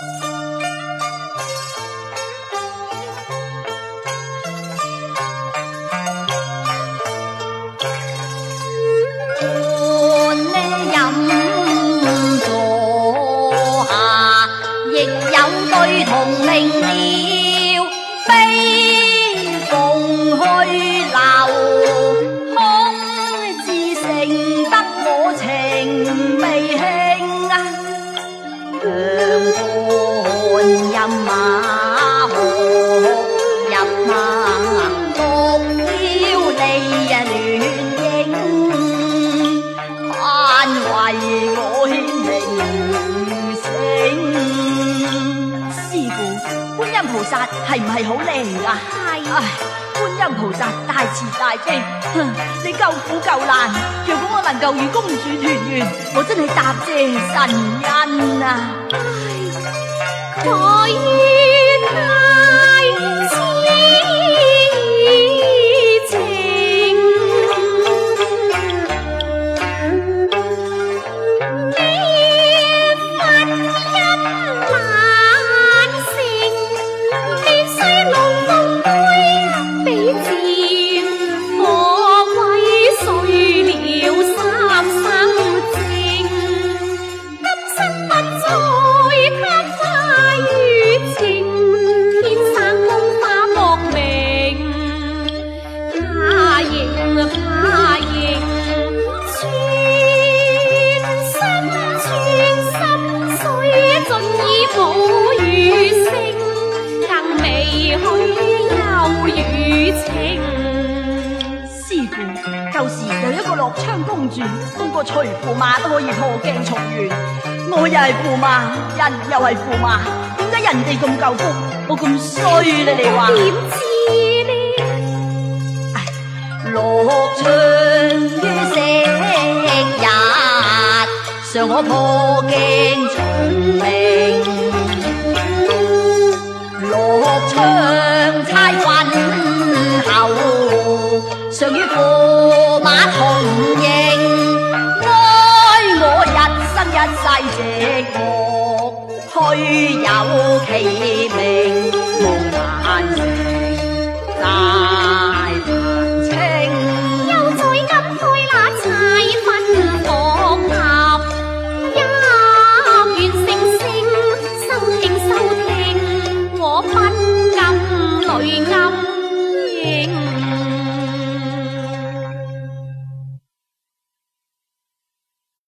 伴呢饮坐下，亦有对同命。系唔系好靓啊？系。唉，观音菩萨大慈大悲，哼你救苦救难。若果我能够与公主团圆，我真系答谢神恩啊！唉，佢早雨声，更未许忧雨情。师傅，旧时有一个落窗公主，封个随驸马都可以破镜重圆。我又系驸马，人又系驸马，点解人哋咁够福，我咁衰咧？你话？点知我破镜重明落窗猜运后常与驸马同营哀我一生一世寂寞虚有其名 going on.